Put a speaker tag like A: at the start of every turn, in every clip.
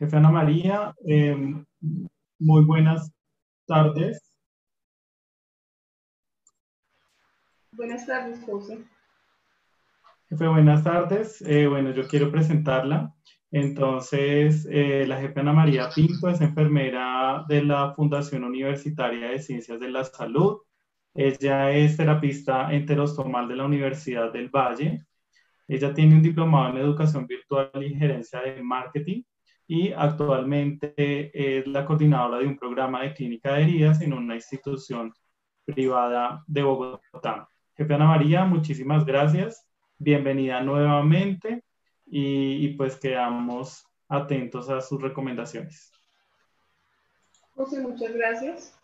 A: Jefe Ana María, eh, muy buenas tardes.
B: Buenas tardes, José.
A: Jefe, buenas tardes. Eh, bueno, yo quiero presentarla. Entonces, eh, la jefe Ana María Pinto es enfermera de la Fundación Universitaria de Ciencias de la Salud. Ella es terapista enterostomal de la Universidad del Valle. Ella tiene un diplomado en educación virtual y gerencia de marketing y actualmente es la coordinadora de un programa de clínica de heridas en una institución privada de Bogotá. Jefe Ana María, muchísimas gracias. Bienvenida nuevamente y, pues quedamos atentos a sus recomendaciones.
B: José, muchas gracias.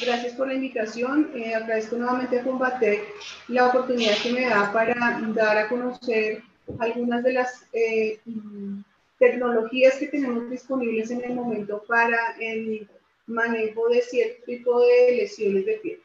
B: Gracias por la invitación. Eh, agradezco nuevamente a Combate la oportunidad que me da para dar a conocer algunas de las eh, tecnologías que tenemos disponibles en el momento para el manejo de cierto tipo de lesiones de piel.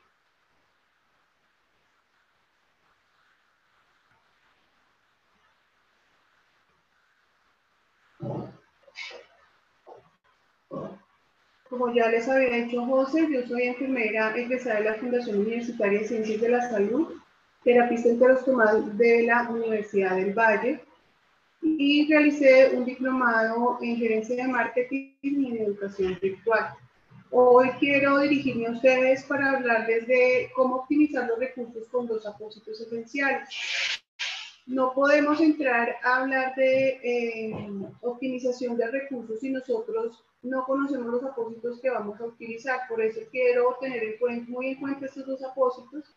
B: Como ya les había dicho José, yo soy enfermera egresada de la Fundación Universitaria de Ciencias de la Salud, terapista interostomal de la Universidad del Valle y realicé un diplomado en gerencia de marketing y en educación virtual. Hoy quiero dirigirme a ustedes para hablarles de cómo optimizar los recursos con dos propósitos esenciales. No podemos entrar a hablar de eh, optimización de recursos si nosotros no conocemos los apósitos que vamos a utilizar. Por eso quiero tener en muy en cuenta estos dos apósitos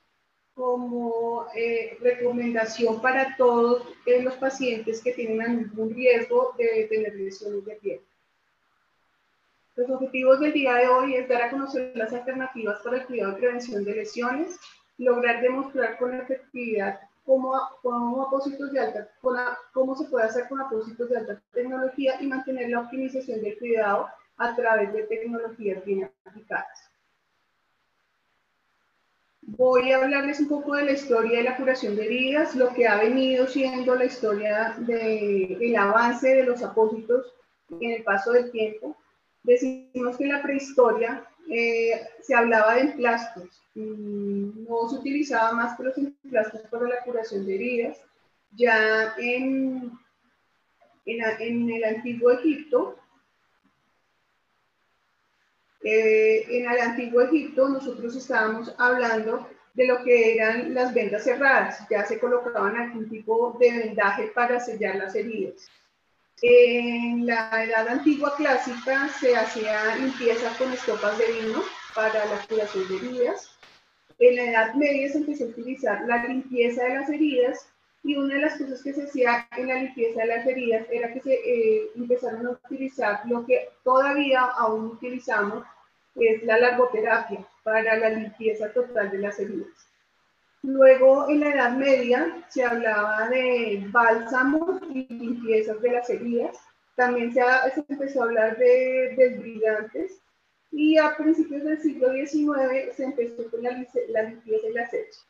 B: como eh, recomendación para todos eh, los pacientes que tienen algún riesgo de tener lesiones de piel. Los objetivos del día de hoy es dar a conocer las alternativas para el cuidado y prevención de lesiones, lograr demostrar con efectividad cómo, cómo, apósitos de alta, cómo se puede hacer con apósitos de alta tecnología y mantener la optimización del cuidado a través de tecnologías bien aplicadas. Voy a hablarles un poco de la historia de la curación de heridas, lo que ha venido siendo la historia del avance de los apósitos en el paso del tiempo. Decimos que en la prehistoria eh, se hablaba de emplastos, no se utilizaba más que los emplastos para la curación de heridas. Ya en, en, el antiguo Egipto, eh, en el antiguo Egipto nosotros estábamos hablando de lo que eran las vendas cerradas, ya se colocaban algún tipo de vendaje para sellar las heridas. En la edad antigua clásica se hacía limpieza con estopas de vino para la curación de heridas. En la edad media se empezó a utilizar la limpieza de las heridas y una de las cosas que se hacía en la limpieza de las heridas era que se eh, empezaron a utilizar lo que todavía aún utilizamos, es la largoterapia para la limpieza total de las heridas. Luego, en la Edad Media, se hablaba de bálsamos y limpiezas de las heridas. También se, empezó a hablar de desbrigantes. Y a principios del siglo XIX se empezó con la, limpieza y la acecha.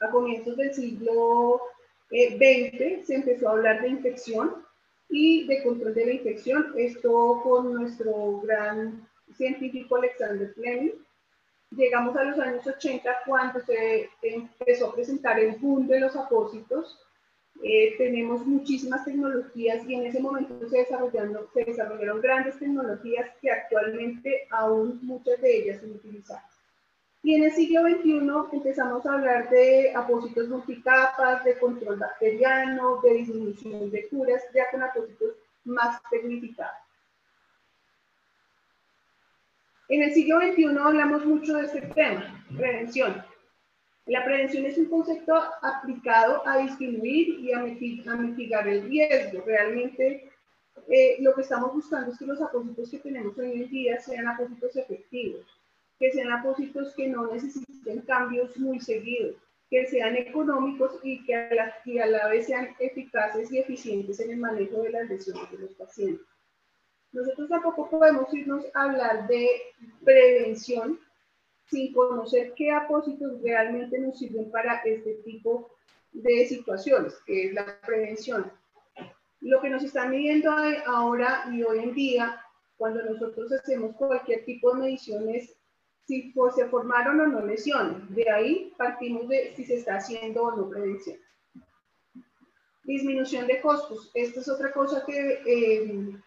B: A comienzos del siglo XX eh, se empezó a hablar de infección y de control de la infección. Esto con nuestro gran científico Alexander Fleming llegamos a los años 80 cuando se empezó a presentar el boom de los apósitos. Eh, tenemos muchísimas tecnologías y en ese momento se desarrollaron, se desarrollaron grandes tecnologías que actualmente aún muchas de ellas son utilizadas. Y en el siglo XXI empezamos a hablar de apósitos multicapas, de control bacteriano, de disminución de curas, ya con apósitos más tecnificados. En el siglo XXI hablamos mucho de este tema, prevención. La prevención es un concepto aplicado a disminuir y a mitigar el riesgo. Realmente eh, lo que estamos buscando es que los apósitos que tenemos hoy en día sean apósitos efectivos, que sean apósitos que no necesiten cambios muy seguidos, que sean económicos y que a la, y a la vez sean eficaces y eficientes en el manejo de las lesiones de los pacientes. Nosotros tampoco podemos irnos a hablar de prevención sin conocer qué apósitos realmente nos sirven para este tipo de situaciones, que es la prevención. Lo que nos están midiendo ahora y hoy en día, cuando nosotros hacemos cualquier tipo de mediciones, si se formaron o no lesiones. De ahí partimos de si se está haciendo o no prevención. Disminución de costos. Esta es otra cosa que eh,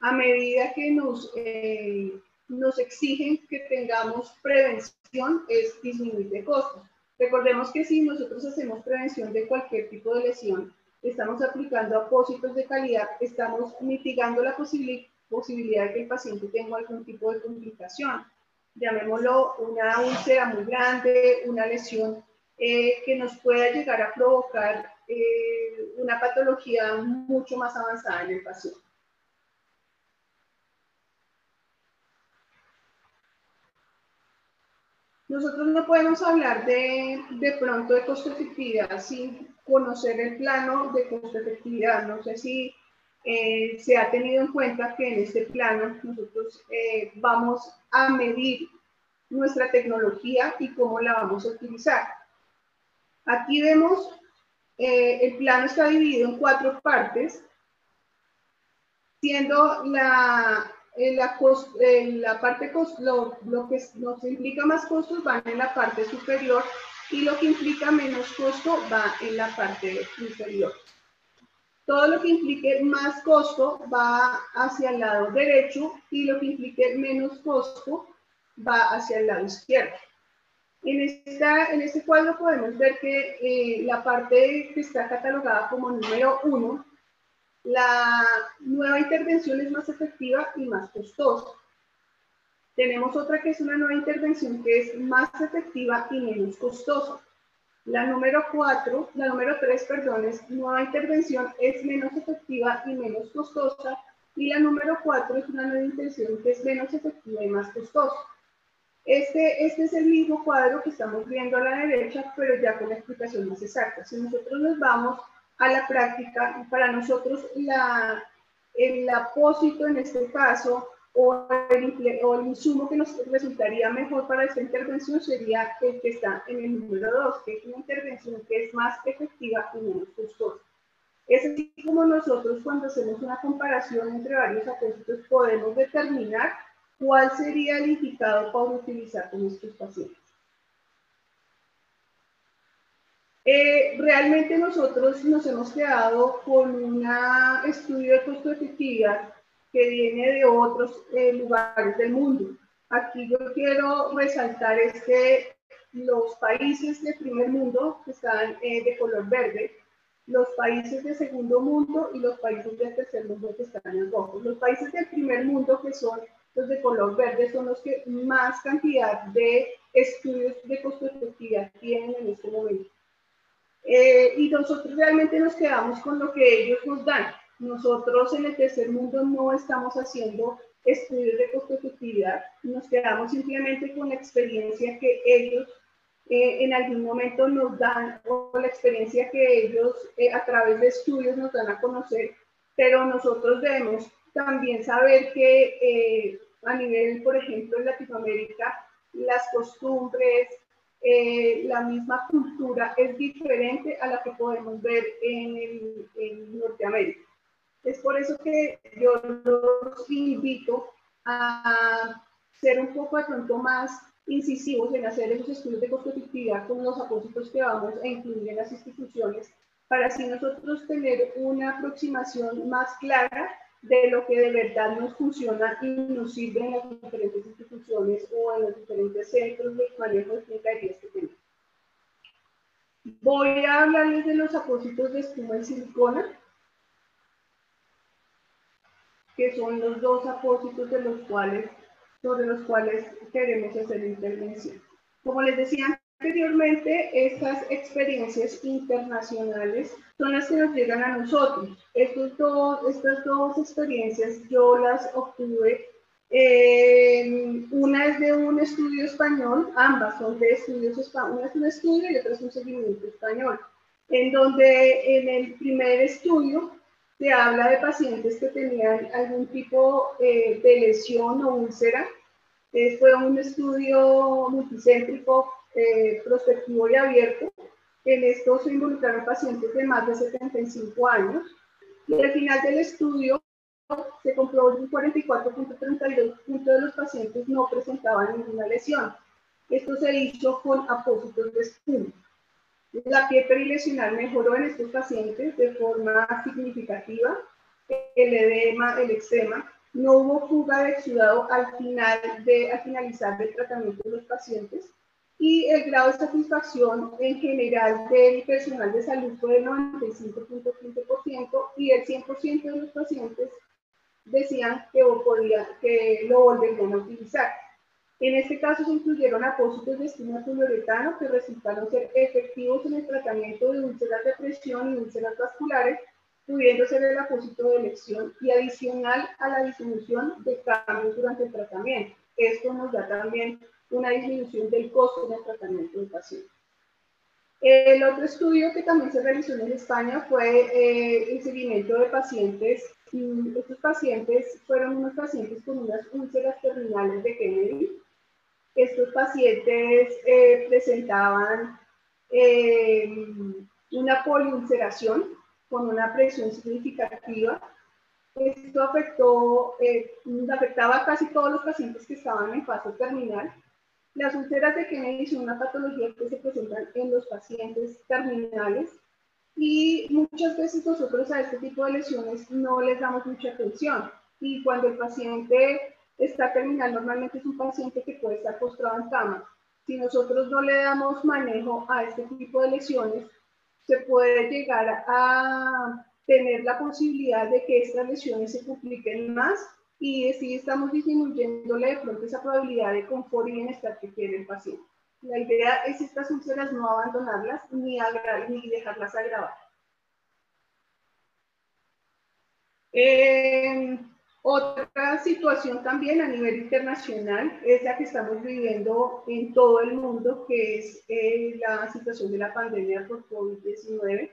B: a medida que nos, eh, nos exigen que tengamos prevención, es disminuir de costos. Recordemos que si nosotros hacemos prevención de cualquier tipo de lesión, estamos aplicando apósitos de calidad, estamos mitigando la posibilidad de que el paciente tenga algún tipo de complicación. Llamémoslo una úlcera muy grande, una lesión eh, que nos pueda llegar a provocar eh, una patología mucho más avanzada en el paciente. Nosotros no podemos hablar de, de pronto de costo efectividad sin conocer el plano de costo efectividad. No sé si eh, se ha tenido en cuenta que en este plano nosotros eh, vamos a medir nuestra tecnología y cómo la vamos a utilizar. Aquí vemos, eh, el plano está dividido en cuatro partes, siendo la, la, la parte, lo, lo que nos implica más costos van en la parte superior y lo que implica menos costo va en la parte inferior. Todo lo que implique más costo va hacia el lado derecho y lo que implique menos costo va hacia el lado izquierdo. En, esta, en este cuadro podemos ver que eh, la parte que está catalogada como número uno, la nueva intervención es más efectiva y más costosa. Tenemos otra que es una nueva intervención que es más efectiva y menos costosa. La número 4, la número 3, perdón, es nueva intervención, es menos efectiva y menos costosa. Y la número 4 es una nueva intervención que es menos efectiva y más costosa. Este, este es el mismo cuadro que estamos viendo a la derecha, pero ya con la explicación más exacta. Si nosotros nos vamos a la práctica, para nosotros la, el apósito en este caso o el, insumo que nos resultaría mejor para esta intervención sería el que está en el número 2, que es una intervención que es más efectiva y menos costosa. Es así como nosotros cuando hacemos una comparación entre varios apósitos podemos determinar cuál sería el indicado para utilizar con nuestros pacientes. Eh, realmente nosotros nos hemos quedado con un estudio de costo-efectividad que viene de otros eh, lugares del mundo. Aquí yo quiero resaltar es que los países de primer mundo que están eh, de color verde, los países de segundo mundo y los países de tercer mundo que están en rojo. Los países del primer mundo que son los de color verde son los que más cantidad de estudios de costo efectividad tienen en este momento. Eh, y nosotros realmente nos quedamos con lo que ellos nos dan. Nosotros en el tercer mundo no estamos haciendo estudios de costo-efectividad, nos quedamos simplemente con la experiencia que ellos eh, en algún momento nos dan o la experiencia que ellos eh, a través de estudios nos dan a conocer, pero nosotros debemos también saber que eh, a nivel, por ejemplo, en Latinoamérica, las costumbres, la misma cultura es diferente a la que podemos ver en, en Norteamérica. Es por eso que yo los invito a ser un poco de pronto más incisivos en hacer esos estudios de costo-efectividad con los apósitos que vamos a incluir en las instituciones, para así nosotros tener una aproximación más clara de lo que de verdad nos funciona y nos sirve en las diferentes instituciones o en los diferentes centros de manejo de clínicas que tenemos. Voy a hablarles de los apósitos de espuma en silicona que son los dos apósitos de los cuales, sobre los cuales queremos hacer intervención. Como les decía anteriormente, estas experiencias internacionales son las que nos llegan a nosotros. Estos dos, estas dos experiencias yo las obtuve. una es de un estudio español, ambas son de estudios españoles. Una es un estudio y otra es un seguimiento español. En donde en el primer estudio se habla de pacientes que tenían algún tipo eh, de lesión o úlcera. Eh, fue un estudio multicéntrico, eh, prospectivo y abierto. En esto se involucraron pacientes de más de 75 años Y al final del estudio se comprobó que un 44.32% de los pacientes no presentaban ninguna lesión. Esto se hizo con apósitos de espuma. La piel perilesional mejoró en estos pacientes de forma significativa. El edema, el eczema, no hubo fuga de exudado al, final de, al finalizar el tratamiento de los pacientes y el grado de satisfacción en general del personal de salud fue del 95.15% y el 100% de los pacientes decían que, podía, que lo volverían a utilizar. En este caso se incluyeron apósitos de espina poliuretano que resultaron ser efectivos en el tratamiento de úlceras de presión y úlceras vasculares, pudiendo ser el apósito de elección y adicional a la disminución de cambios durante el tratamiento. Esto nos da también una disminución del costo del tratamiento del paciente. El otro estudio que también se realizó en España fue eh, el seguimiento de pacientes. estos pacientes fueron unos pacientes con unas úlceras terminales de Kennedy estos pacientes eh, presentaban eh, una poliulceración con una presión significativa. Esto afectó, eh, afectaba a casi todos los pacientes que estaban en fase terminal. Las úlceras de Kennedy son una patología que se presentan en los pacientes terminales y muchas veces nosotros a este tipo de lesiones no les damos mucha atención. Y cuando el paciente está terminal normalmente es un paciente que puede estar postrado en cama. Si nosotros no le damos manejo a este tipo de lesiones, se puede llegar a tener la posibilidad de que estas lesiones se compliquen más y si estamos disminuyéndole de pronto esa probabilidad de confort y bienestar que quiere el paciente. La idea es estas úlceras no abandonarlas ni, ni dejarlas agravar. Eh, otra situación también a nivel internacional es la que estamos viviendo en todo el mundo, que es eh, la situación de la pandemia por COVID-19.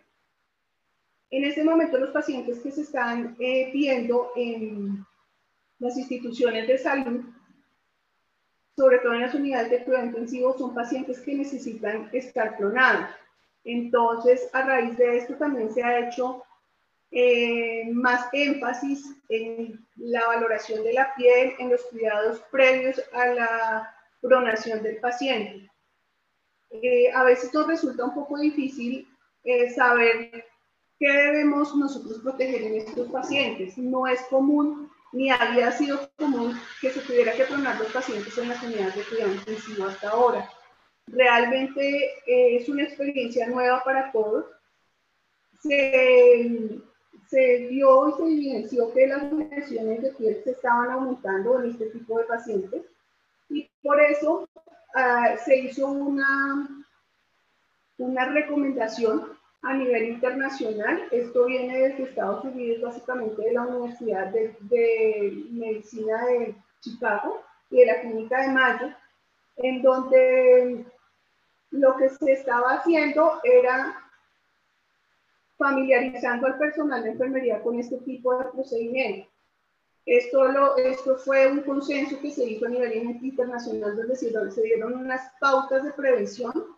B: En este momento los pacientes que se están eh, viendo en las instituciones de salud, sobre todo en las unidades de cuidado intensivo, son pacientes que necesitan estar clonados. Entonces, a raíz de esto también se ha hecho eh, más énfasis en la valoración de la piel, en los cuidados previos a la pronación del paciente. Eh, a veces nos resulta un poco difícil eh, saber qué debemos nosotros proteger en estos pacientes. No es común ni había sido común que se tuviera que pronar los pacientes en las unidades de cuidado intensivo hasta ahora. Realmente es una experiencia nueva para todos. Se, se vio y se evidenció que las lesiones de piel se estaban aumentando en este tipo de pacientes y por eso ah, se hizo una, una recomendación a nivel internacional. Esto viene desde Estados Unidos, básicamente de la Universidad de, de Medicina de Chicago y de la Clínica de Mayo, en donde lo que se estaba haciendo era familiarizando al personal de enfermería con este tipo de procedimiento. Esto, lo, esto fue un consenso que se hizo a nivel internacional, donde se dieron unas pautas de prevención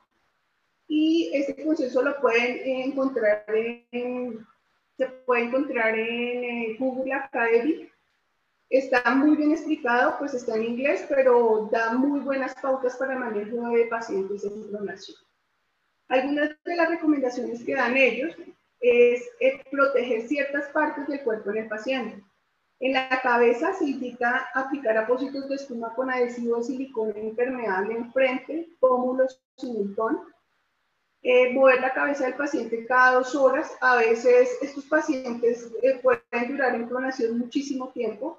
B: y este consenso lo pueden encontrar en, se puede encontrar en eh, Google Academy. Está muy bien explicado, pues está en inglés, pero da muy buenas pautas para el manejo de pacientes en inflamación. Algunas de las recomendaciones que dan ellos es, proteger ciertas partes del cuerpo en el paciente. En la cabeza se indica aplicar apósitos de espuma con adhesivo de silicona impermeable en frente, pómulos y mentón. Eh, mover la cabeza del paciente cada dos horas. A veces estos pacientes eh, pueden durar en clonación muchísimo tiempo.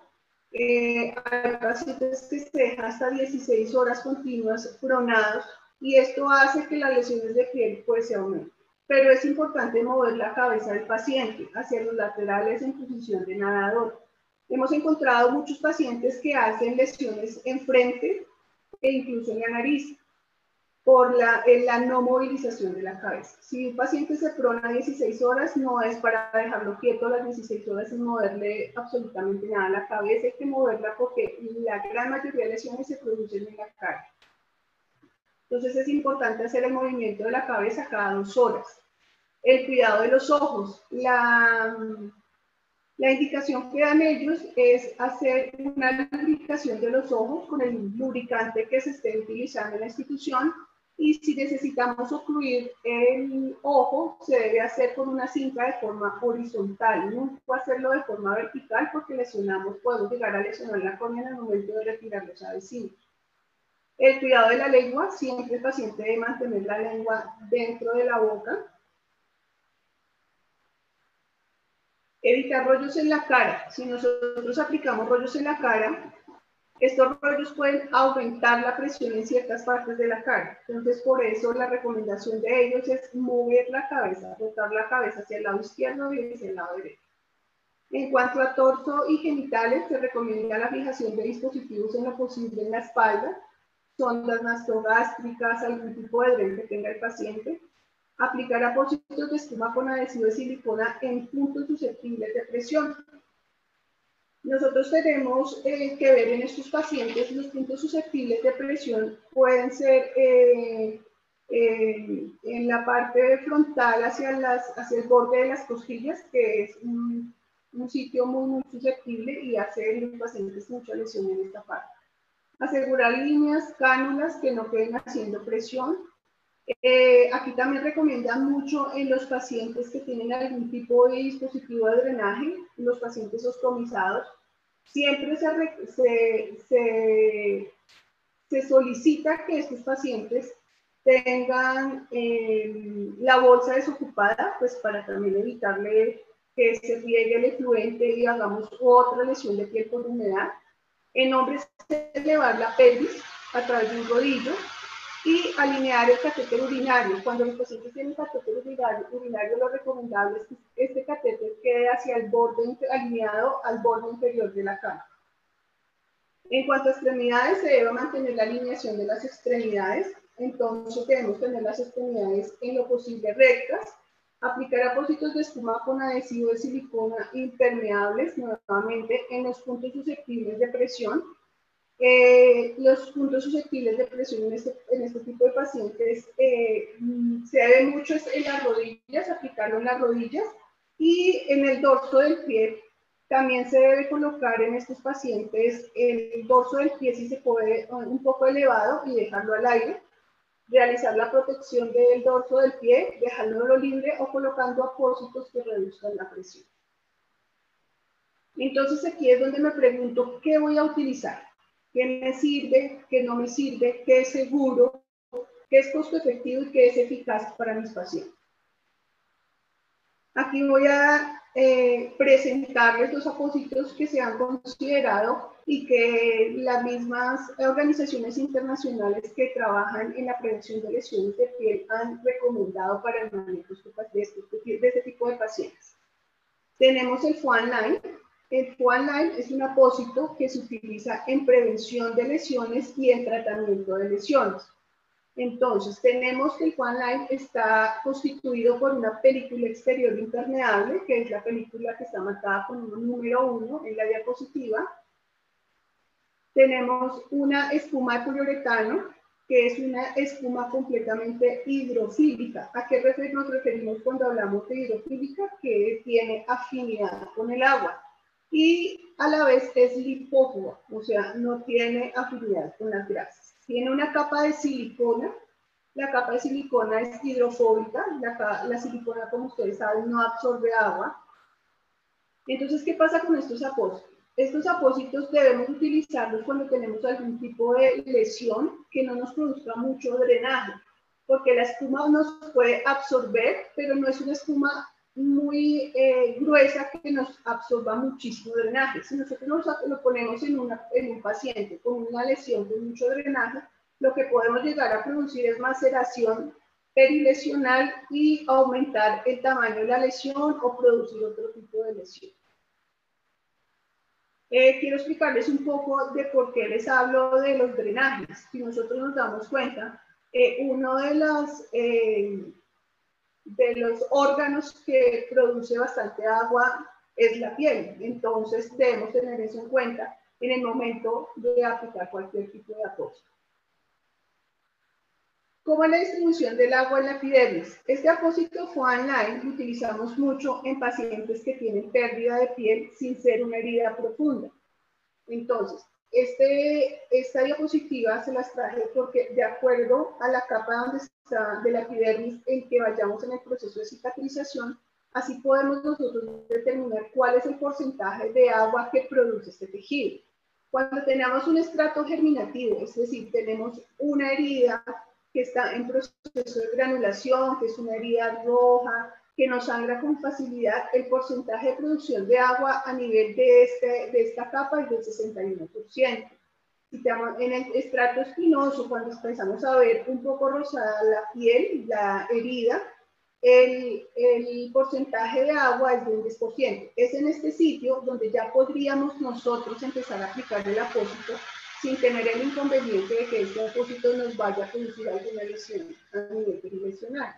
B: Eh, hay pacientes que se dejan hasta 16 horas continuas pronados y esto hace que las lesiones de piel pues se aumenten pero es importante mover la cabeza del paciente hacia los laterales en posición de nadador. Hemos encontrado muchos pacientes que hacen lesiones en frente e incluso en la nariz por la, la no movilización de la cabeza. Si un paciente se prona 16 horas, no es para dejarlo quieto las 16 horas sin moverle absolutamente nada a la cabeza, hay que moverla porque la gran mayoría de lesiones se producen en la cara. Entonces es importante hacer el movimiento de la cabeza cada dos horas. El cuidado de los ojos. La, La indicación que dan ellos es hacer una lubricación de los ojos con el lubricante que se esté utilizando en la institución y si necesitamos ocluir el ojo, se debe hacer con una cinta de forma horizontal, no hacerlo de forma vertical porque lesionamos, podemos llegar a lesionar la córnea en el momento de retirar los adhesivos. El cuidado de la lengua, siempre el paciente debe mantener la lengua dentro de la boca. Evitar rollos en la cara. Si nosotros aplicamos rollos en la cara, estos rollos pueden aumentar la presión en ciertas partes de la cara. Entonces, por eso la recomendación de ellos es mover la cabeza, rotar la cabeza hacia el lado izquierdo y hacia el lado derecho. En cuanto a torso y genitales, se recomienda la fijación de dispositivos en lo posible en la espalda, sondas nasogástricas, algún tipo de dren que tenga el paciente, aplicar apósitos de espuma con adhesivo de silicona en puntos susceptibles de presión, nosotros tenemos eh, que ver en estos pacientes los puntos susceptibles de presión pueden ser eh, eh, en la parte frontal hacia, las, hacia el borde de las costillas, que es un, un sitio muy, muy susceptible y hace en los pacientes mucha lesión en esta parte. Asegurar líneas, cánulas que no queden haciendo presión. Aquí también recomiendan mucho en los pacientes que tienen algún tipo de dispositivo de drenaje, los pacientes ostomizados, siempre se, se, se, solicita que estos pacientes tengan eh, la bolsa desocupada, pues para también evitarle que se riegue el efluente y hagamos otra lesión de piel por humedad. En hombres, elevar la pelvis a través de un rodillo y alinear el catéter urinario. Cuando los pacientes tienen catéter urinario, urinario lo recomendable es que este catéter quede hacia el borde, alineado al borde inferior de la cama. En cuanto a extremidades, se debe mantener la alineación de las extremidades, entonces debemos tener las extremidades en lo posible rectas, aplicar apósitos de espuma con adhesivo de silicona impermeables nuevamente en los puntos susceptibles de presión, eh, los puntos susceptibles de presión en este, en este tipo de pacientes eh, se debe mucho en las rodillas, aplicarlo en las rodillas y en el dorso del pie. También se debe colocar en estos pacientes el dorso del pie si se puede un poco elevado y dejarlo al aire. Realizar la protección del dorso del pie, dejándolo libre o colocando apósitos que reduzcan la presión. Entonces aquí es donde me pregunto, ¿qué voy a utilizar? Qué me sirve, qué no me sirve, qué es seguro, qué es costo efectivo y qué es eficaz para mis pacientes. Aquí voy a eh, presentarles los apósitos que se han considerado y que las mismas organizaciones internacionales que trabajan en la prevención de lesiones de piel han recomendado para el manejo de este, tipo de pacientes. Tenemos el FOAN el Line es un apósito que se utiliza en prevención de lesiones y en tratamiento de lesiones. Entonces, tenemos que el Line está constituido por una película exterior impermeable, que es la película que está marcada con un número 1 en la diapositiva. Tenemos una espuma de poliuretano, que es una espuma completamente hidrofílica. ¿A qué nos referimos cuando hablamos de hidrofílica? Que tiene afinidad con el agua y a la vez es lipófoba, o sea, no tiene afinidad con las grasas. Tiene una capa de silicona, la capa de silicona es hidrofóbica, la, la silicona, como ustedes saben, no absorbe agua. Entonces, ¿qué pasa con estos apósitos? Estos apósitos debemos utilizarlos cuando tenemos algún tipo de lesión que no nos produzca mucho drenaje, porque la espuma nos puede absorber, pero no es una espuma muy eh, gruesa que nos absorba muchísimo drenaje. Si nosotros lo ponemos en, en un paciente con una lesión con mucho drenaje, lo que podemos llegar a producir es maceración perilesional y aumentar el tamaño de la lesión o producir otro tipo de lesión. Eh, quiero explicarles un poco de por qué les hablo de los drenajes. Si nosotros nos damos cuenta, eh, uno de los de los órganos que produce bastante agua es la piel. Entonces debemos tener eso en cuenta en el momento de aplicar cualquier tipo de apósito. ¿Cómo es la distribución del agua en la epidermis? Este apósito Foam Line lo utilizamos mucho en pacientes que tienen pérdida de piel sin ser una herida profunda. Entonces, este, esta diapositiva se las traje porque de acuerdo a la capa donde está de la epidermis en que vayamos en el proceso de cicatrización, así podemos nosotros determinar cuál es el porcentaje de agua que produce este tejido. Cuando tenemos un estrato germinativo, es decir, tenemos una herida que está en proceso de granulación, que es una herida roja, que no sangra con facilidad, el porcentaje de producción de agua a nivel de, este, de esta capa es del 61%. En el estrato espinoso, cuando empezamos a ver un poco rosada la piel, la herida, el, el, porcentaje de agua es de un 10%. Es en este sitio donde ya podríamos nosotros empezar a aplicar el apósito sin tener el inconveniente de que este apósito nos vaya a producir alguna lesión a nivel tridimensional.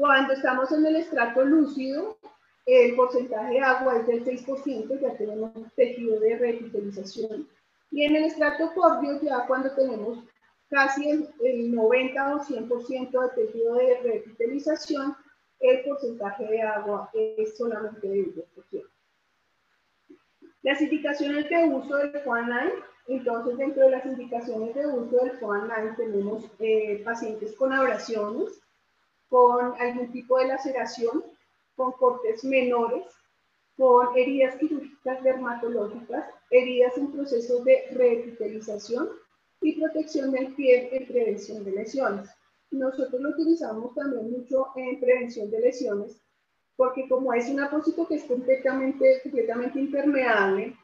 B: Cuando estamos en el estrato lúcido, el porcentaje de agua es del 6%, ya tenemos tejido de revitalización. Y en el estrato cordio, ya cuando tenemos casi el, 90 o 100% de tejido de revitalización, el porcentaje de agua es solamente del 10%. Las indicaciones de uso del Line, entonces dentro de las indicaciones de uso del Line tenemos eh, pacientes con abrasiones, con algún tipo de laceración, con cortes menores, con heridas quirúrgicas dermatológicas, heridas en proceso de reepitelización y protección del pie en prevención de lesiones. Nosotros lo utilizamos también mucho en prevención de lesiones porque como es un apósito que es completamente, completamente impermeable,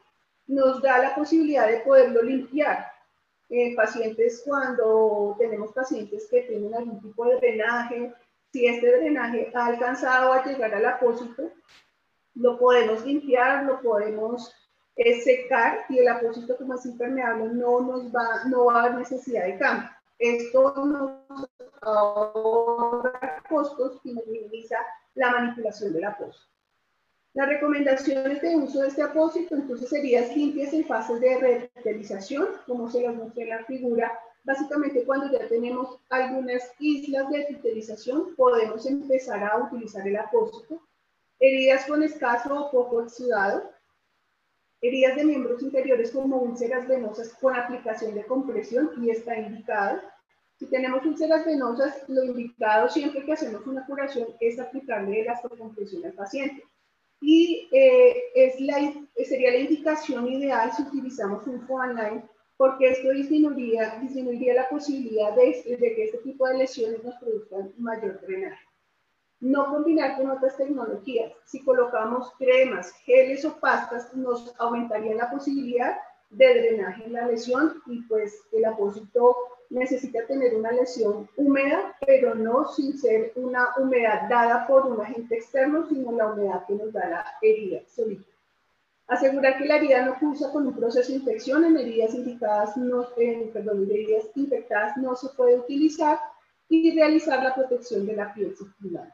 B: nos da la posibilidad de poderlo limpiar. En pacientes, cuando tenemos pacientes que tienen algún tipo de drenaje, si este drenaje ha alcanzado a llegar al apósito, lo podemos limpiar, lo podemos eh, secar y el apósito como es impermeable no nos va, no va a haber necesidad de cambio. Esto nos ahorra costos y nos minimiza la manipulación del apósito. Las recomendaciones de uso de este apósito entonces serían limpias en fases de revitalización, como se las muestra en la figura. Básicamente cuando ya tenemos algunas islas de revitalización, podemos empezar a utilizar el apósito. Heridas con escaso o poco exudado. Heridas de miembros inferiores como úlceras venosas con aplicación de compresión y está indicado si tenemos úlceras venosas, lo indicado siempre que hacemos una curación es aplicarle el compresión al paciente. Y eh, es la, sería la indicación ideal si utilizamos un online, porque esto disminuiría, la posibilidad de, de que este tipo de lesiones nos produzcan mayor drenaje. No combinar con otras tecnologías. Si colocamos cremas, geles o pastas, nos aumentaría la posibilidad de drenaje en la lesión y pues el apósito necesita tener una lesión húmeda, pero no sin ser una humedad dada por un agente externo, sino la humedad que nos da la herida solita. Asegurar que la herida no cursa con un proceso de infección en heridas indicadas, no, perdón, en infectadas no se puede utilizar y realizar la protección de la piel circular.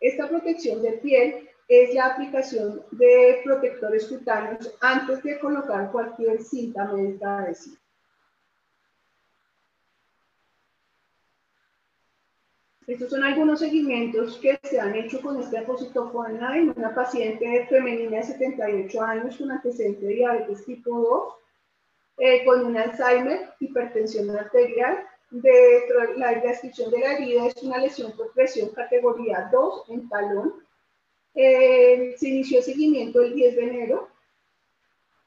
B: Esta protección de piel es la aplicación de protectores cutáneos antes de colocar cualquier cinta médica adhesiva. Estos son algunos seguimientos que se han hecho con este apósito online, una paciente femenina de 78 años con antecedente de diabetes tipo 2, eh, con un Alzheimer, hipertensión arterial. De, la descripción de la herida es una lesión por presión categoría 2 en talón. Eh, se inició el seguimiento el 10 de enero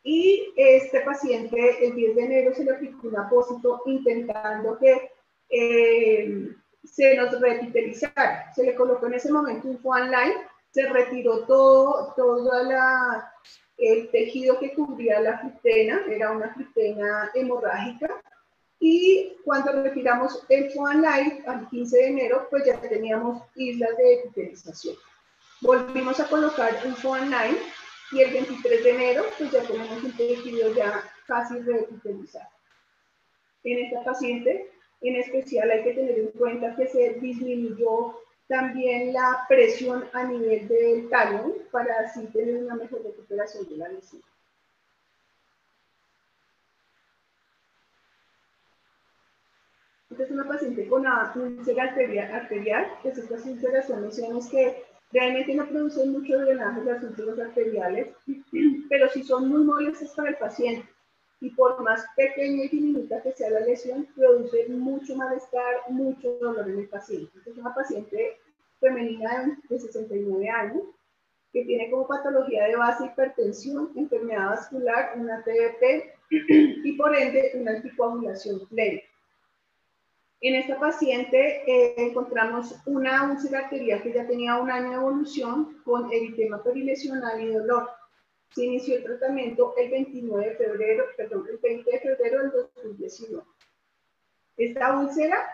B: y este paciente el 10 de enero se le aplicó un apósito intentando que eh, se nos revitalizara. Se le colocó en ese momento un Juan Line, se retiró todo, todo el tejido que cubría la fritena, era una fritena hemorrágica, y cuando retiramos el Juan Line al 15 de enero, pues ya teníamos islas de epitelización. Volvimos a colocar un Juan Line y el 23 de enero, pues ya tenemos un tejido ya casi reepitelizado. En esta paciente en especial hay que tener en cuenta que se disminuyó también la presión a nivel del talón para así tener una mejor recuperación de la lesión. Esta es una paciente con úlcera arterial, arterial, pues estas úlceras son lesiones que realmente no producen mucho drenaje las úlceras arteriales, pero sí son muy molestas para el paciente. Y por más pequeña y diminuta que sea la lesión, produce mucho malestar, mucho dolor en el paciente. Esta es una paciente femenina de 69 años, que tiene como patología de base hipertensión, enfermedad vascular, una TBP y por ende una anticoagulación plena. En esta paciente eh, encontramos una úlcera arterial que ya tenía un año de evolución con eritema perilesional y dolor. Se inició el tratamiento el 29 de febrero, perdón, el 20 de febrero del 2019. Esta úlcera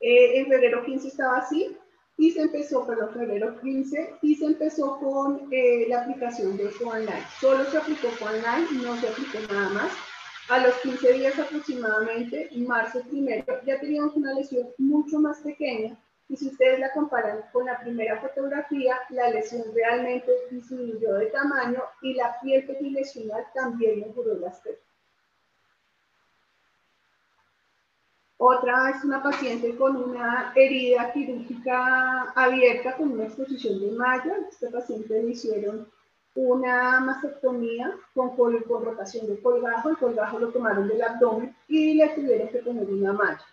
B: eh, en febrero 15 estaba así, y se empezó, perdón, febrero 15, y se empezó con eh, la aplicación de online. Solo se aplicó online, no se aplicó nada más. A los 15 días aproximadamente, marzo primero, ya teníamos una lesión mucho más pequeña, y si ustedes la comparan con la primera fotografía, la lesión realmente disminuyó de tamaño y la piel lesional también mejoró el aspecto. Otra es una paciente con una herida quirúrgica abierta con una exposición de malla. Esta paciente le hicieron una mastectomía con, rotación de colgajo. El colgajo lo tomaron del abdomen y le tuvieron que poner una malla.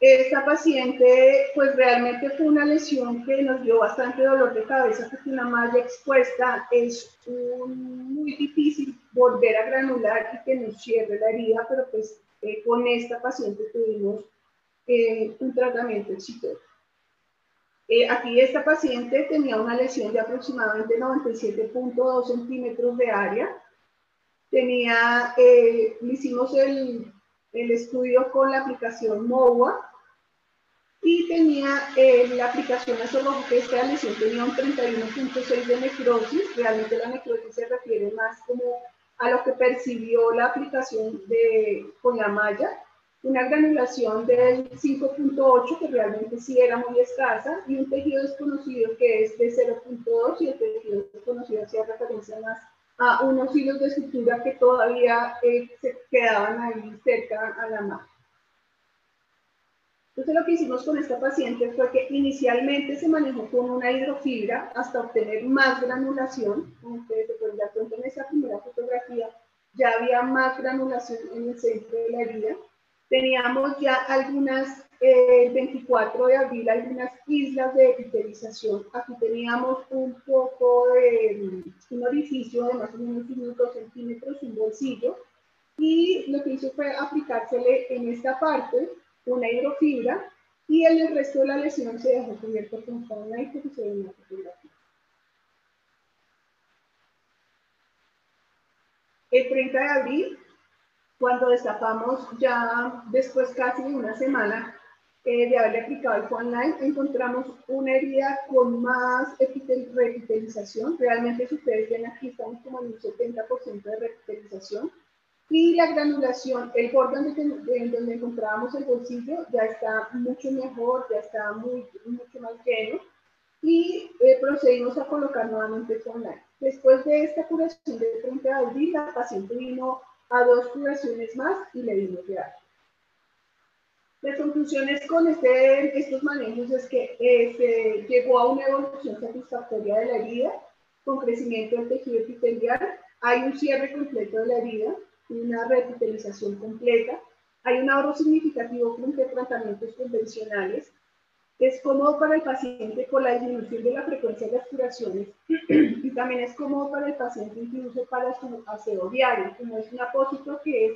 B: Esta paciente, pues realmente fue una lesión que nos dio bastante dolor de cabeza porque una malla expuesta es muy difícil volver a granular y que nos cierre la herida, pero pues eh, con esta paciente tuvimos eh, un tratamiento exitoso. Eh, aquí esta paciente tenía una lesión de aproximadamente 97.2 centímetros de área. Tenía, le hicimos el, el, estudio con la aplicación MOWA y tenía la aplicación a que esta lesión tenía un 31.6 de necrosis. Realmente la necrosis se refiere más como a lo que percibió la aplicación de, con la malla, una granulación del 5.8 que realmente sí era muy escasa y un tejido desconocido que es de 0.2 y el tejido desconocido hacía referencia más a unos hilos de sutura que todavía eh, se quedaban ahí cerca a la malla. Entonces lo que hicimos con esta paciente fue que inicialmente se manejó con una hidrofibra hasta obtener más granulación. Como ustedes se pueden dar cuenta en esa primera fotografía, ya había más granulación en el centro de la herida. Teníamos ya algunas, el eh, 24 de abril, algunas islas de epitelización. Aquí teníamos un poco de un orificio de más o menos 5 centímetros, un bolsillo. Y lo que hizo fue aplicársele en esta parte una hidrofibra y el resto de la lesión se dejó cubierto con fauna y ve una fotografía. El 30 de abril, cuando destapamos ya después casi de una semana eh, de haberle aplicado el online, encontramos una herida con más repitelización. Realmente, si ustedes ven aquí, estamos como en un 70% de repitelización y la granulación, el borde donde, donde encontrábamos el bolsillo ya está mucho mejor, ya está muy, mucho más lleno. Y eh, procedimos a colocar nuevamente online. Después de esta curación de 30 de abril, la paciente vino a dos curaciones más y le dimos de Las conclusiones con este, estos manejos es que eh, se llegó a una evolución satisfactoria de la herida, con crecimiento del tejido epitelial, hay un cierre completo de la herida, una revitalización completa. Hay un ahorro significativo frente a tratamientos convencionales. Es cómodo para el paciente con la disminución de la frecuencia de las curaciones y también es cómodo para el paciente incluso para su aseo diario. Como es un apósito que es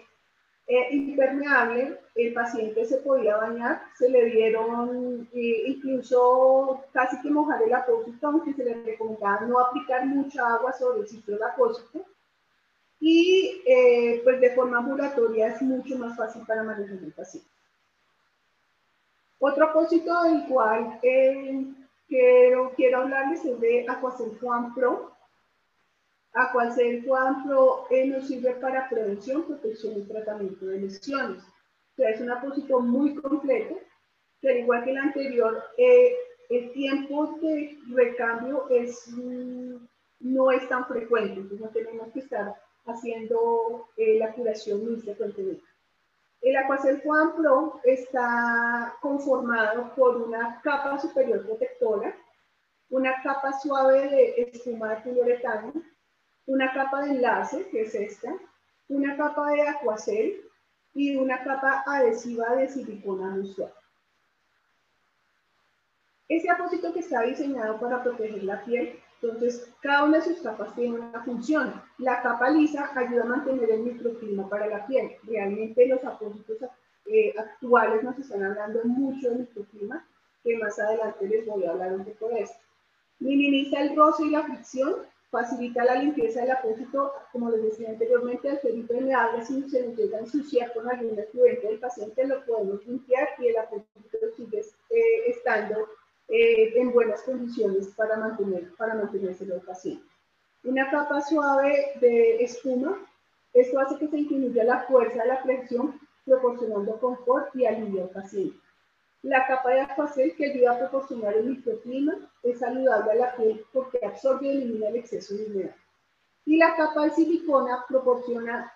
B: eh, impermeable, el paciente se podía bañar, se le dieron eh, incluso casi que mojar el apósito, aunque se le recomendaba no aplicar mucha agua sobre el sitio del apósito y eh, pues de forma ambulatoria es mucho más fácil para manejar el paciente. Otro propósito del cual eh, quiero, quiero hablarles es de Aquacel Juan Pro. Aquacel Juan Pro eh, nos sirve para prevención, protección y tratamiento de lesiones. O sea, es un apósito muy completo, que al igual que el anterior, el tiempo de recambio es, mm, no es tan frecuente, entonces no tenemos que estar haciendo eh, la curación muy frecuentemente. El Aquacel Foam Pro está conformado por una capa superior protectora, una capa suave de espuma de poliuretano, una capa de enlace, que es esta, una capa de Aquacel y una capa adhesiva de silicona suave. Ese apósito que está diseñado para proteger la piel, entonces cada una de sus capas tiene una función. La capa lisa ayuda a mantener el microclima para la piel. Realmente los apósitos eh, actuales nos están hablando mucho de microclima, que más adelante les voy a hablar un poco de esto. Minimiza el roce y la fricción, facilita la limpieza del apósito, como les decía anteriormente, al ser impermeable, si se nos llega a ensuciar con algún efluente del paciente, lo podemos limpiar y el apósito sigue eh, estando eh, en buenas condiciones para, mantener, para mantenerse el paciente. Una capa suave de espuma, esto hace que se disminuya la fuerza de la presión, proporcionando confort y alivio al paciente. La capa de aquacel que ayuda a proporcionar el microclima es saludable a la piel porque absorbe y elimina el exceso de humedad. Y la capa de silicona proporciona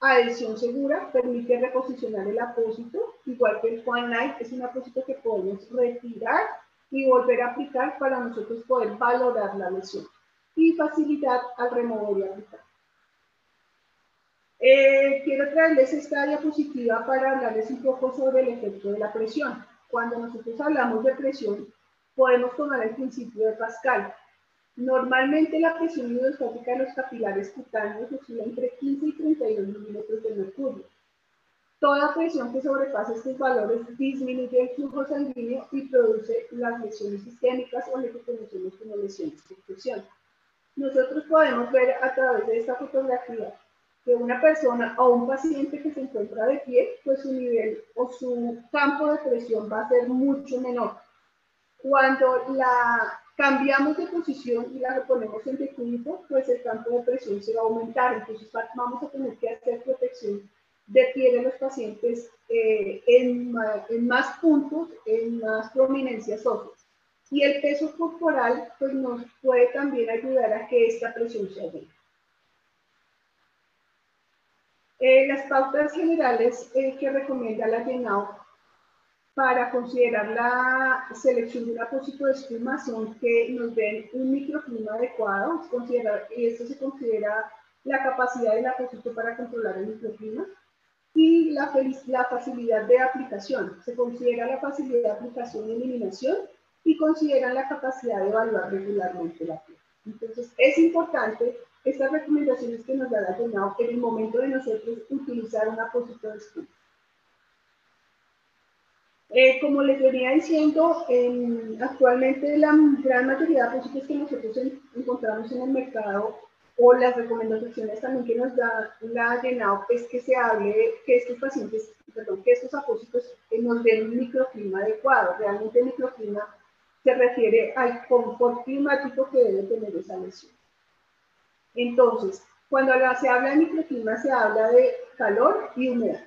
B: adhesión segura, permite reposicionar el apósito, igual que el One Night es un apósito que podemos retirar y volver a aplicar para nosotros poder valorar la lesión y facilitar al remover y aplicar. Eh, quiero traerles esta diapositiva para hablarles un poco sobre el efecto de la presión. Cuando nosotros hablamos de presión, podemos tomar el principio de Pascal. Normalmente la presión hidrostática de los capilares cutáneos oscila entre 15 y 32 milímetros de mercurio. Toda presión que sobrepase estos valores disminuye el flujo sanguíneo y produce las lesiones sistémicas o lo que conocemos como lesiones de presión. Nosotros podemos ver a través de esta fotografía que una persona o un paciente que se encuentra de pie, pues su nivel o su campo de presión va a ser mucho menor. Cuando la cambiamos de posición y la ponemos en decúbito, pues el campo de presión se va a aumentar. Entonces vamos a tener que hacer protección de pie de los pacientes eh, en, más puntos, en más prominencias óseas. Y el peso corporal pues, nos puede también ayudar a que esta presión se aumente. Eh, las pautas generales eh, que recomienda la GENAU para considerar la selección de un apósito de espuma son que nos den un microclima adecuado, y esto se considera la capacidad del apósito para controlar el microclima, y la, la facilidad de aplicación. Se considera la facilidad de aplicación y eliminación y consideran la capacidad de evaluar regularmente la piel. Entonces, es importante estas recomendaciones que nos da la en el momento de nosotros utilizar un apósito de espuma. Eh, como les venía diciendo, actualmente la gran mayoría de apósitos que nosotros encontramos en el mercado o las recomendaciones también que nos da la GENAO es que se hable que estos pacientes, perdón, que estos apósitos nos den un microclima adecuado. Realmente el microclima se refiere al confort climático que debe tener esa lesión. Entonces, cuando se habla de microclima se habla de calor y humedad.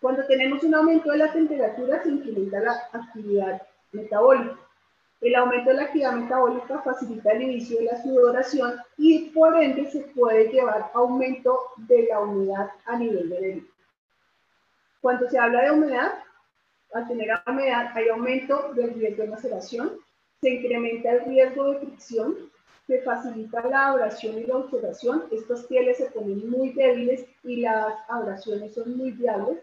B: Cuando tenemos un aumento de la temperatura se incrementa la actividad metabólica. El aumento de la actividad metabólica facilita el inicio de la sudoración y por ende se puede llevar aumento de la humedad a nivel de delito. Cuando se habla de humedad, al tener humedad hay aumento del riesgo de maceración, se incrementa el riesgo de fricción, se facilita la abrasión y la observación. Estas pieles se ponen muy débiles y las abrasiones son muy viables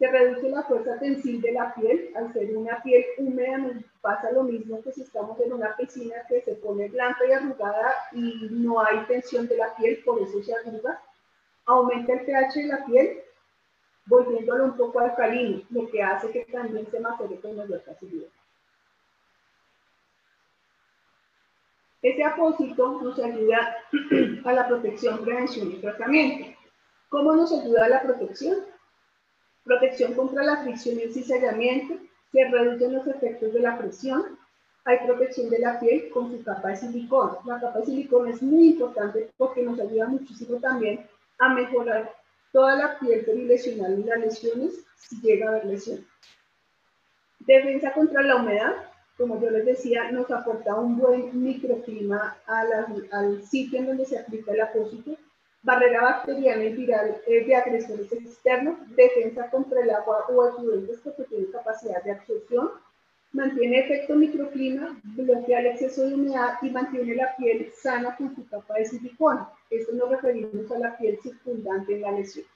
B: se reduce la fuerza tensil de la piel. Al ser una piel húmeda pasa lo mismo que si estamos en una piscina que se pone blanca y arrugada y no hay tensión de la piel, por eso se arruga. Aumenta el pH de la piel, volviéndolo un poco alcalino, lo que hace que también se macere con mayor facilidad. Ese apósito nos ayuda a la protección, prevención y tratamiento. ¿Cómo nos ayuda a la protección? Protección contra la fricción y el cizallamiento, se reducen los efectos de la presión, hay protección de la piel con su capa de silicona. La capa de silicona es muy importante porque nos ayuda muchísimo también a mejorar toda la piel perilesional y las lesiones si llega a haber lesión. Defensa contra la humedad, como yo les decía, nos aporta un buen microclima al sitio en donde se aplica el apósito barrera bacteriana y viral eh, de agresores externos, defensa contra el agua o efluentes porque tiene capacidad de absorción, mantiene efecto microclima, bloquea el exceso de humedad y mantiene la piel sana con su capa de silicona. Esto nos referimos a la piel circundante en la lesión.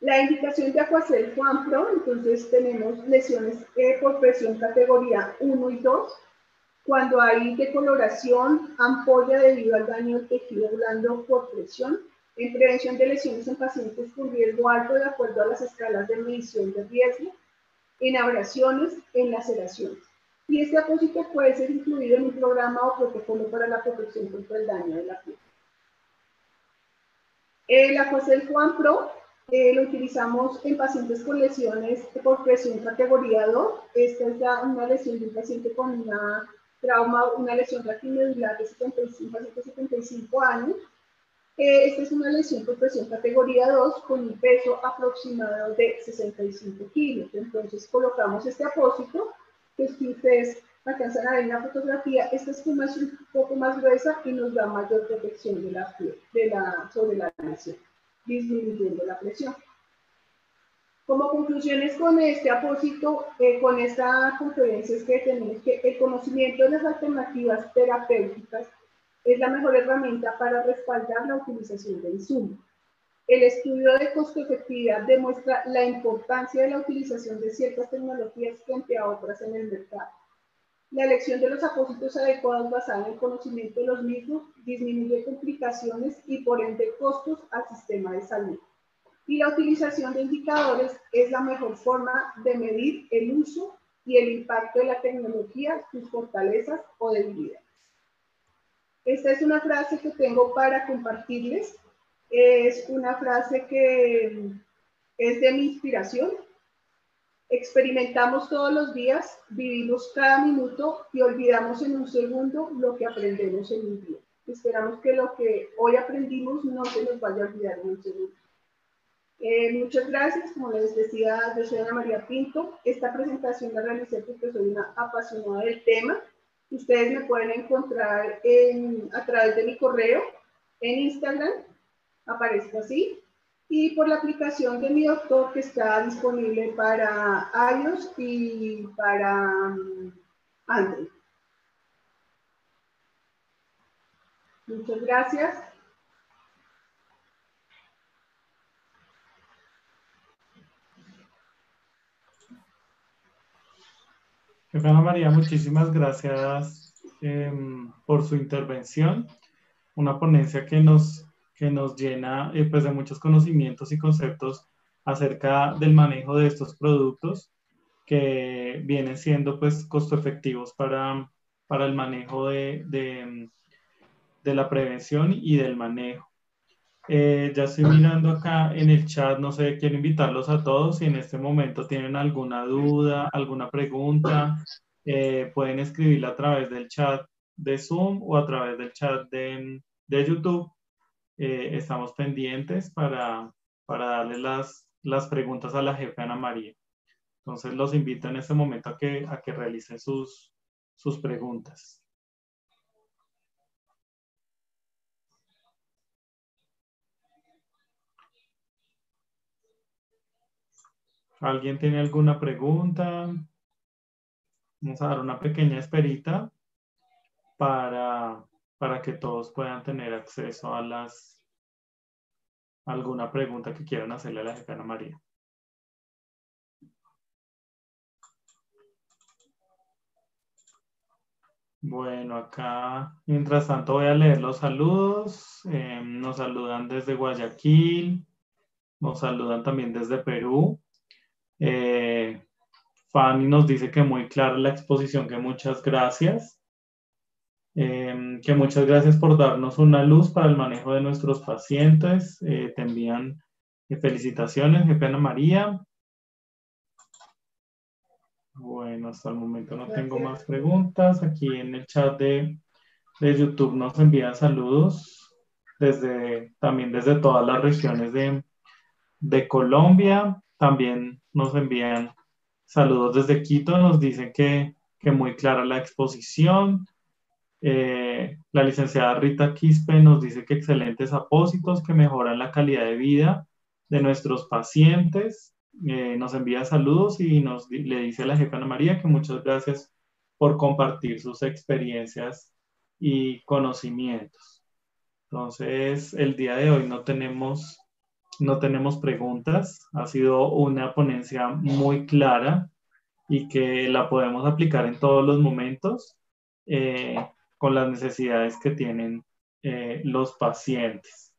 B: La indicación de Aquacel Juan Pro, entonces tenemos lesiones eh, por presión categoría 1 y 2, cuando hay decoloración, ampolla debido al daño del tejido blando por presión, en prevención de lesiones en pacientes con riesgo alto de acuerdo a las escalas de medición de riesgo, en abrasiones, en laceraciones. Y este apósito puede ser incluido en un programa o protocolo para la protección contra el daño de la piel. El Aquacel Juan Pro eh, lo utilizamos en pacientes con lesiones por presión categoría 2. Esta es ya una lesión de un paciente con una trauma, una lesión raquimedular de 75 a 75 años. Eh, esta es una lesión por presión categoría 2 con un peso aproximado de 65 kilos. Entonces colocamos este apósito, que si ustedes alcanzan a ver en la fotografía, esta espuma es un poco más gruesa y nos da mayor protección de la piel, de la, sobre la lesión disminuyendo la presión. Como conclusiones con este apósito, eh, con esta conferencia es que tenemos que el conocimiento de las alternativas terapéuticas es la mejor herramienta para respaldar la utilización de insumos. El estudio de costo-efectividad demuestra la importancia de la utilización de ciertas tecnologías frente a otras en el mercado. La elección de los apósitos adecuados basada en el conocimiento de los mismos disminuye complicaciones y por ende costos al sistema de salud. Y la utilización de indicadores es la mejor forma de medir el uso y el impacto de la tecnología, sus fortalezas o debilidades. Esta es una frase que tengo para compartirles. Es una frase que es de mi inspiración Experimentamos todos los días, vivimos cada minuto y olvidamos en un segundo lo que aprendemos en un día. Esperamos que lo que hoy aprendimos no se nos vaya a olvidar en un segundo. Eh, muchas gracias, como les decía, yo soy Ana María Pinto. Esta presentación la realicé porque soy una apasionada del tema. Ustedes me pueden encontrar a través de mi correo en Instagram, aparece así, y por la aplicación de mi doctor que está disponible para iOS y para um, Android. Muchas gracias.
A: Ana María, muchísimas gracias em, por su intervención. Una ponencia que nos que nos llena eh, pues de muchos conocimientos y conceptos acerca del manejo de estos productos que vienen siendo pues costo efectivos para, para el manejo de, de la prevención y del manejo. Eh, ya estoy mirando acá en el chat, no sé, quiero invitarlos a todos si en este momento tienen alguna duda, alguna pregunta, eh, pueden escribirla a través del chat de Zoom o a través del chat de, de YouTube eh, estamos pendientes para, para darle las, las preguntas a la jefe Ana María. Entonces los invito en este momento a que, a que realicen sus, sus preguntas. ¿Alguien tiene alguna pregunta? Vamos a dar una pequeña esperita para, para que todos puedan tener acceso a las alguna pregunta que quieran hacerle a la jefa Ana María. Bueno, acá, mientras tanto voy a leer los saludos. Eh, nos saludan desde Guayaquil, nos saludan también desde Perú. Eh, Fanny nos dice que muy clara la exposición, que muchas gracias. Em, que muchas gracias por darnos una luz para el manejo de nuestros pacientes. Eh, te envían eh, felicitaciones, jefe Ana María. Bueno, hasta el momento no tengo más preguntas. Aquí en el chat de, de YouTube nos envían saludos desde, también desde todas las regiones de, de Colombia. También nos envían saludos desde Quito. Nos dicen que, que muy clara la exposición Eh, la licenciada Rita Quispe nos dice que excelentes apósitos que mejoran la calidad de vida de nuestros pacientes. Eh, nos envía saludos y nos le dice a la jefa Ana María que muchas gracias por compartir sus experiencias y conocimientos. Entonces, el día de hoy no tenemos, no tenemos preguntas. Ha sido una ponencia muy clara y que la podemos aplicar en todos los momentos. Eh, con las necesidades que tienen eh, los pacientes.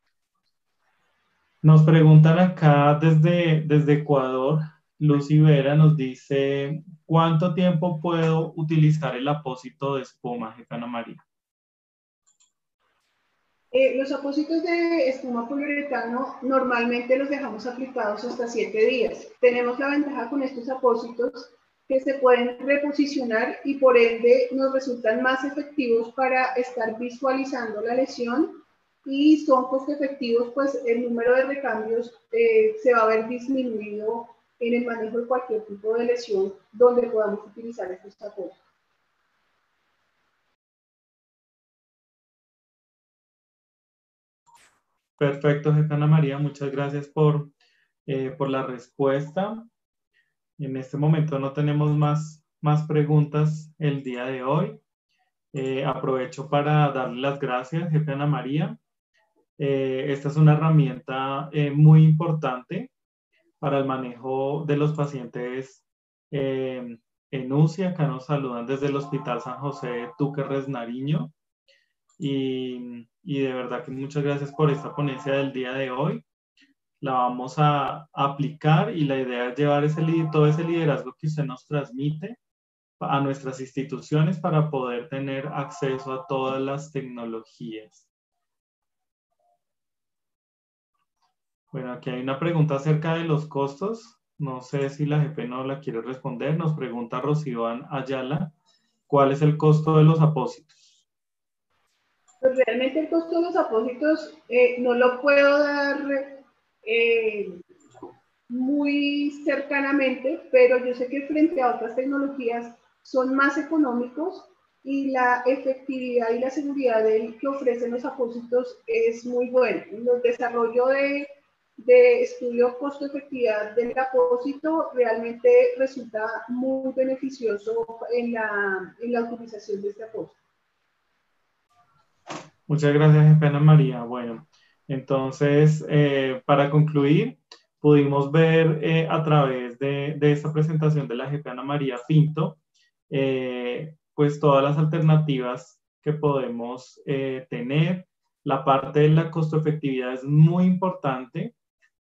A: Nos preguntan acá desde, desde Ecuador, Lucy Vera nos dice, ¿cuánto tiempo puedo utilizar el apósito de espuma, Ana María?
B: Eh, los apósitos de espuma poliuretano normalmente los dejamos aplicados hasta 7 días. Tenemos la ventaja con estos apósitos que se pueden reposicionar y por ende nos resultan más efectivos para estar visualizando la lesión y son costo efectivos, pues el número de recambios eh, se va a ver disminuido en el manejo de cualquier tipo de lesión donde podamos utilizar estos apoyos.
A: Perfecto, Ana María, muchas gracias por, eh, por la respuesta. En este momento no tenemos más, más preguntas el día de hoy. Eh, aprovecho para darle las gracias, jefe Ana María. Eh, esta es una herramienta muy importante para el manejo de los pacientes en UCI. Acá nos saludan desde el Hospital San José Túquerres Nariño. Y, de verdad que muchas gracias por esta ponencia del día de hoy la vamos a, aplicar y la idea es llevar ese, todo ese liderazgo que usted nos transmite a nuestras instituciones para poder tener acceso a todas las tecnologías. Bueno, aquí hay una pregunta acerca de los costos. No sé si la GP no la quiere responder. Nos pregunta Rocío Ayala, ¿cuál es el costo de los apósitos?
B: Pues realmente el costo de los apósitos eh, no lo puedo dar eh, muy cercanamente, pero yo sé que frente a otras tecnologías son más económicos y la efectividad y la seguridad que ofrecen los apósitos es muy buena. El desarrollo de, de estudio costo-efectividad del apósito realmente resulta muy beneficioso en la, en la utilización de este apósito.
A: Muchas gracias, Ana María. Bueno, entonces, eh, para concluir, pudimos ver eh, a través de, esta presentación de la jefe Ana María Pinto, eh, pues todas las alternativas que podemos tener. La parte de la costo efectividad es muy importante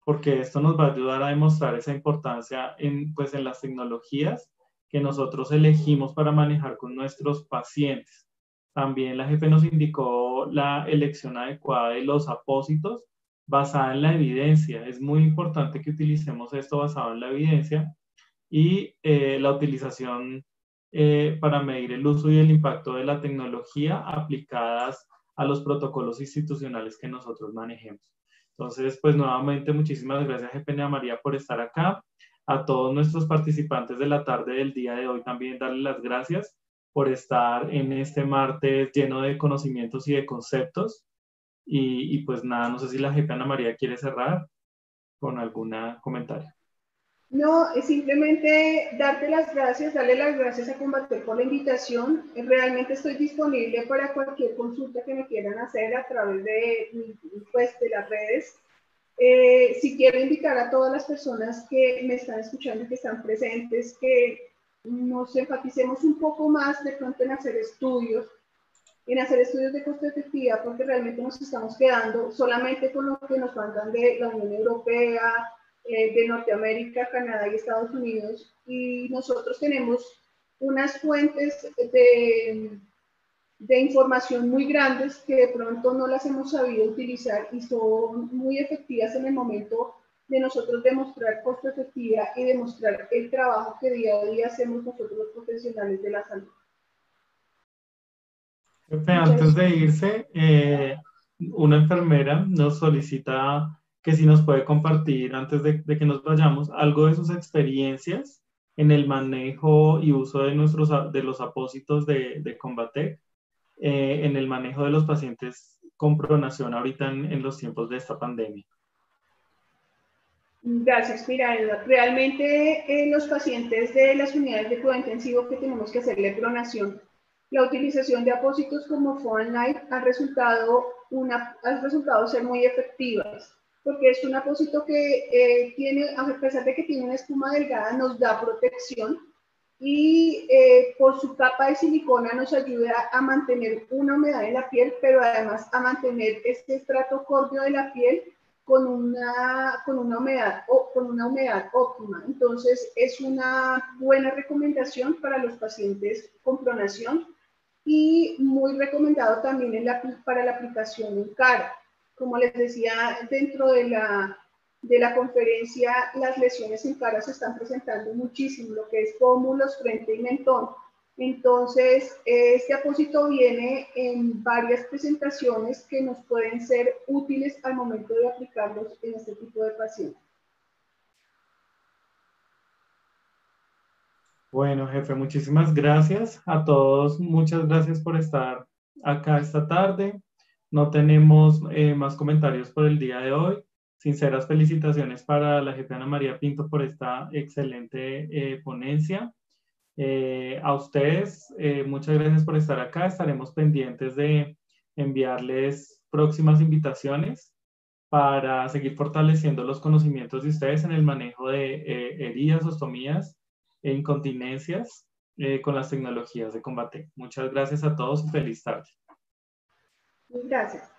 A: porque esto nos va a ayudar a demostrar esa importancia en, pues, en las tecnologías que nosotros elegimos para manejar con nuestros pacientes. También la jefe nos indicó la elección adecuada de los apósitos basada en la evidencia. Es muy importante que utilicemos esto basado en la evidencia y eh, la utilización eh, para medir el uso y el impacto de la tecnología aplicadas a los protocolos institucionales que nosotros manejemos. Entonces, pues nuevamente muchísimas gracias, Jefe María, por estar acá. A todos nuestros participantes de la tarde del día de hoy también darles las gracias por estar en este martes lleno de conocimientos y de conceptos. Y, pues nada, no sé si la jefa Ana María quiere cerrar con algún comentario.
B: No, es simplemente darte las gracias, darle las gracias a Combater por la invitación. Realmente estoy disponible para cualquier consulta que me quieran hacer a través de, pues, de las redes. Eh, si quiero invitar a todas las personas que me están escuchando, que están presentes, que nos enfaticemos un poco más de pronto en hacer estudios, en hacer estudios de costo efectividad, porque realmente nos estamos quedando solamente con lo que nos mandan de la Unión Europea, eh, de Norteamérica, Canadá y Estados Unidos, y nosotros tenemos unas fuentes de, de información muy grandes que de pronto no las hemos sabido utilizar y son muy efectivas en el momento de nosotros demostrar costo efectividad y demostrar el trabajo que día a día hacemos nosotros los profesionales de la salud.
A: Antes de irse, eh, una enfermera nos solicita que si nos puede compartir, antes de, que nos vayamos, algo de sus experiencias en el manejo y uso de, nuestros, de los apósitos de, de eh, en el manejo de los pacientes con pronación ahorita en, los tiempos de esta pandemia?
B: Gracias, mira, realmente en los pacientes de las unidades de cuidado intensivo que tenemos que hacerle pronación, la utilización de apósitos como Foam Light ha resultado, una, ha resultado ser muy efectivas, porque es un apósito que eh, tiene, a pesar de que tiene una espuma delgada, nos da protección, y eh, por su capa de silicona nos ayuda a mantener una humedad en la piel, pero además a mantener este estrato córneo de la piel con una, con una, humedad, o, con una humedad óptima. Entonces es una buena recomendación para los pacientes con pronación y muy recomendado también en la, para la aplicación en cara. Como les decía, dentro de la de la conferencia, las lesiones en cara se están presentando muchísimo, lo que es pómulos, frente y mentón. Entonces, este apósito viene en varias presentaciones que nos pueden ser útiles al momento de aplicarlos en este tipo de pacientes.
A: Bueno, jefe, muchísimas gracias a todos. Muchas gracias por estar acá esta tarde. No tenemos eh, más comentarios por el día de hoy. Sinceras felicitaciones para la jefe Ana María Pinto por esta excelente eh, ponencia. Eh, a ustedes, eh, muchas gracias por estar acá. Estaremos pendientes de enviarles próximas invitaciones para seguir fortaleciendo los conocimientos de ustedes en el manejo de heridas, ostomías e incontinencias con las tecnologías de combate. Muchas gracias a todos y feliz tarde.
B: Gracias.